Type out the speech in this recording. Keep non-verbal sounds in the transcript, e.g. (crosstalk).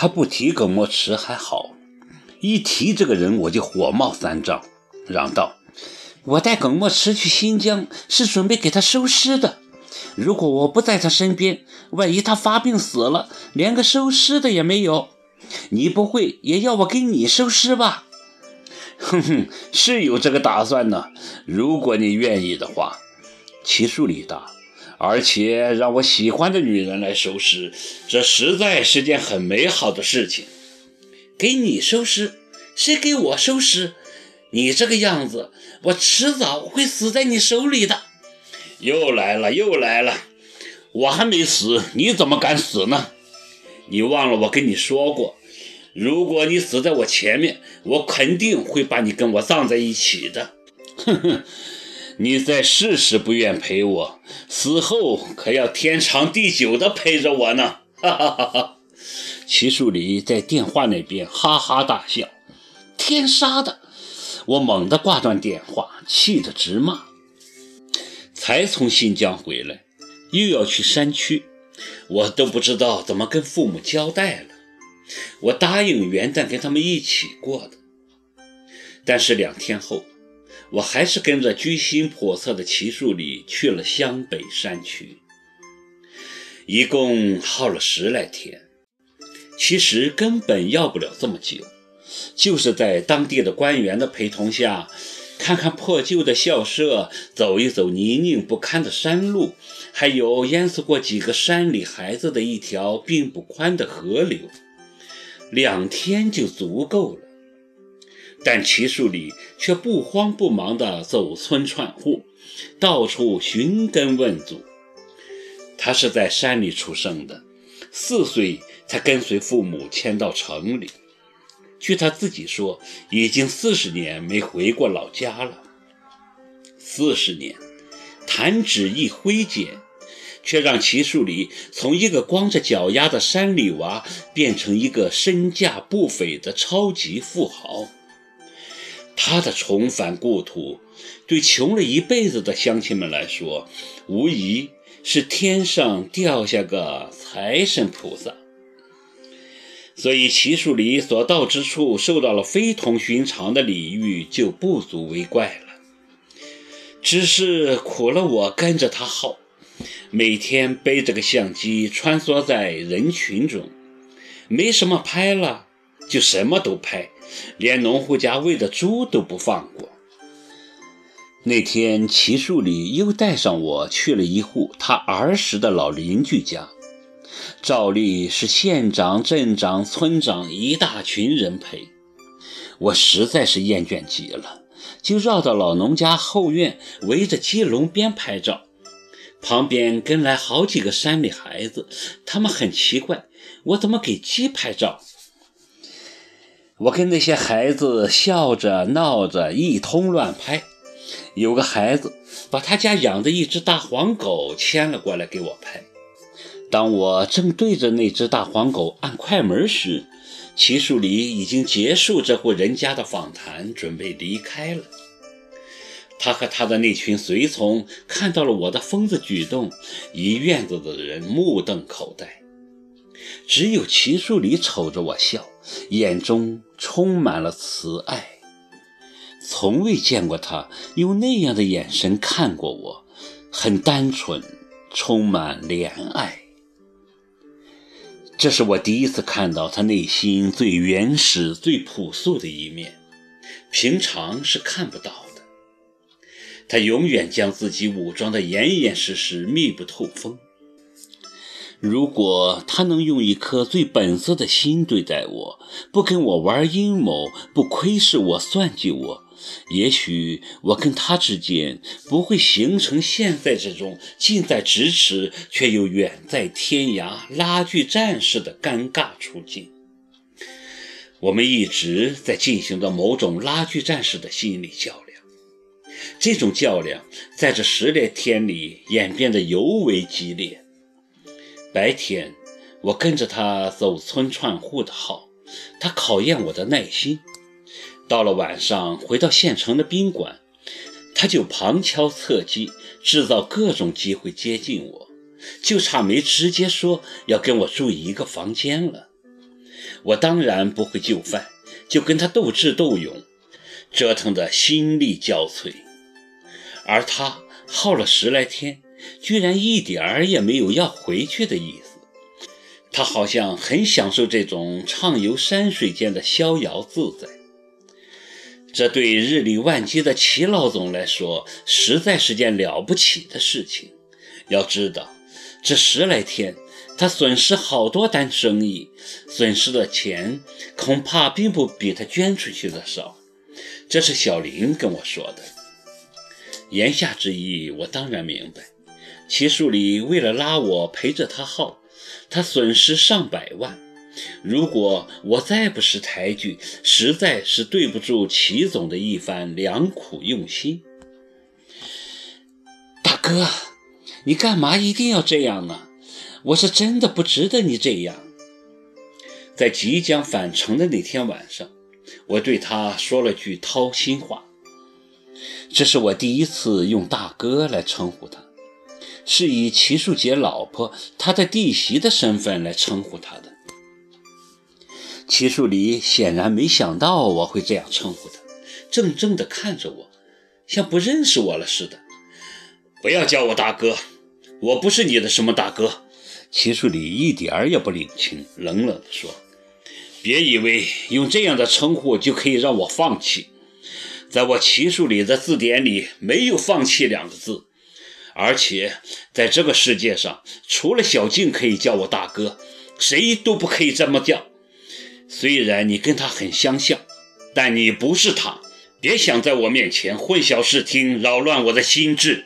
他不提耿墨池还好，一提这个人我就火冒三丈，嚷道：“我带耿墨池去新疆是准备给他收尸的。如果我不在他身边，万一他发病死了，连个收尸的也没有。你不会也要我给你收尸吧？”“ (laughs) 哼哼，是有这个打算呢。如果你愿意的话。”齐树礼答。而且让我喜欢的女人来收尸，这实在是件很美好的事情。给你收尸，谁给我收尸？你这个样子，我迟早会死在你手里的。又来了，又来了！我还没死，你怎么敢死呢？你忘了我跟你说过，如果你死在我前面，我肯定会把你跟我葬在一起的。哼哼。你在世时不愿陪我，死后可要天长地久的陪着我呢！哈哈哈哈！齐树礼在电话那边哈哈大笑。天杀的！我猛地挂断电话，气得直骂。才从新疆回来，又要去山区，我都不知道怎么跟父母交代了。我答应元旦跟他们一起过的，但是两天后。我还是跟着居心叵测的齐树礼去了湘北山区，一共耗了十来天。其实根本要不了这么久，就是在当地的官员的陪同下，看看破旧的校舍，走一走泥泞不堪的山路，还有淹死过几个山里孩子的一条并不宽的河流，两天就足够了。但齐树礼却不慌不忙地走村串户，到处寻根问祖。他是在山里出生的，四岁才跟随父母迁到城里。据他自己说，已经四十年没回过老家了。四十年，弹指一挥间，却让齐树礼从一个光着脚丫的山里娃，变成一个身价不菲的超级富豪。他的重返故土，对穷了一辈子的乡亲们来说，无疑是天上掉下个财神菩萨。所以齐树礼所到之处，受到了非同寻常的礼遇，就不足为怪了。只是苦了我跟着他耗，每天背着个相机穿梭在人群中，没什么拍了，就什么都拍。连农户家喂的猪都不放过。那天，齐树礼又带上我去了一户他儿时的老邻居家，照例是县长、镇长、村长一大群人陪。我实在是厌倦极了，就绕到老农家后院，围着鸡笼边拍照。旁边跟来好几个山里孩子，他们很奇怪，我怎么给鸡拍照。我跟那些孩子笑着闹着一通乱拍，有个孩子把他家养的一只大黄狗牵了过来给我拍。当我正对着那只大黄狗按快门时，齐树礼已经结束这户人家的访谈，准备离开了。他和他的那群随从看到了我的疯子举动，一院子的人目瞪口呆，只有齐树礼瞅着我笑，眼中。充满了慈爱，从未见过他用那样的眼神看过我，很单纯，充满怜爱。这是我第一次看到他内心最原始、最朴素的一面，平常是看不到的。他永远将自己武装得严严实实、密不透风。如果他能用一颗最本色的心对待我，不跟我玩阴谋，不窥视我、算计我，也许我跟他之间不会形成现在这种近在咫尺却又远在天涯拉锯战似的尴尬处境。我们一直在进行着某种拉锯战式的心理较量，这种较量在这十来天里演变得尤为激烈。白天，我跟着他走村串户的号，他考验我的耐心。到了晚上，回到县城的宾馆，他就旁敲侧击，制造各种机会接近我，就差没直接说要跟我住一个房间了。我当然不会就范，就跟他斗智斗勇，折腾得心力交瘁。而他耗了十来天，居然一点儿也没有要回去的意思。他好像很享受这种畅游山水间的逍遥自在。这对日理万机的齐老总来说，实在是件了不起的事情。要知道，这十来天，他损失好多单生意，损失的钱恐怕并不比他捐出去的少。这是小林跟我说的。言下之意，我当然明白。齐树礼为了拉我陪着他耗，他损失上百万。如果我再不识抬举，实在是对不住齐总的一番良苦用心。大哥。你干嘛一定要这样呢？我是真的不值得你这样。在即将返程的那天晚上，我对他说了句掏心话。这是我第一次用大哥来称呼他，是以齐树杰老婆他的弟媳的身份来称呼他的。齐树礼显然没想到我会这样称呼他，怔怔地看着我，像不认识我了似的。不要叫我大哥。我不是你的什么大哥，齐树礼一点儿也不领情，冷冷地说：“别以为用这样的称呼就可以让我放弃，在我齐树礼的字典里没有放弃两个字，而且在这个世界上，除了小静可以叫我大哥，谁都不可以这么叫。虽然你跟他很相像，但你不是他，别想在我面前混淆视听，扰乱我的心智。”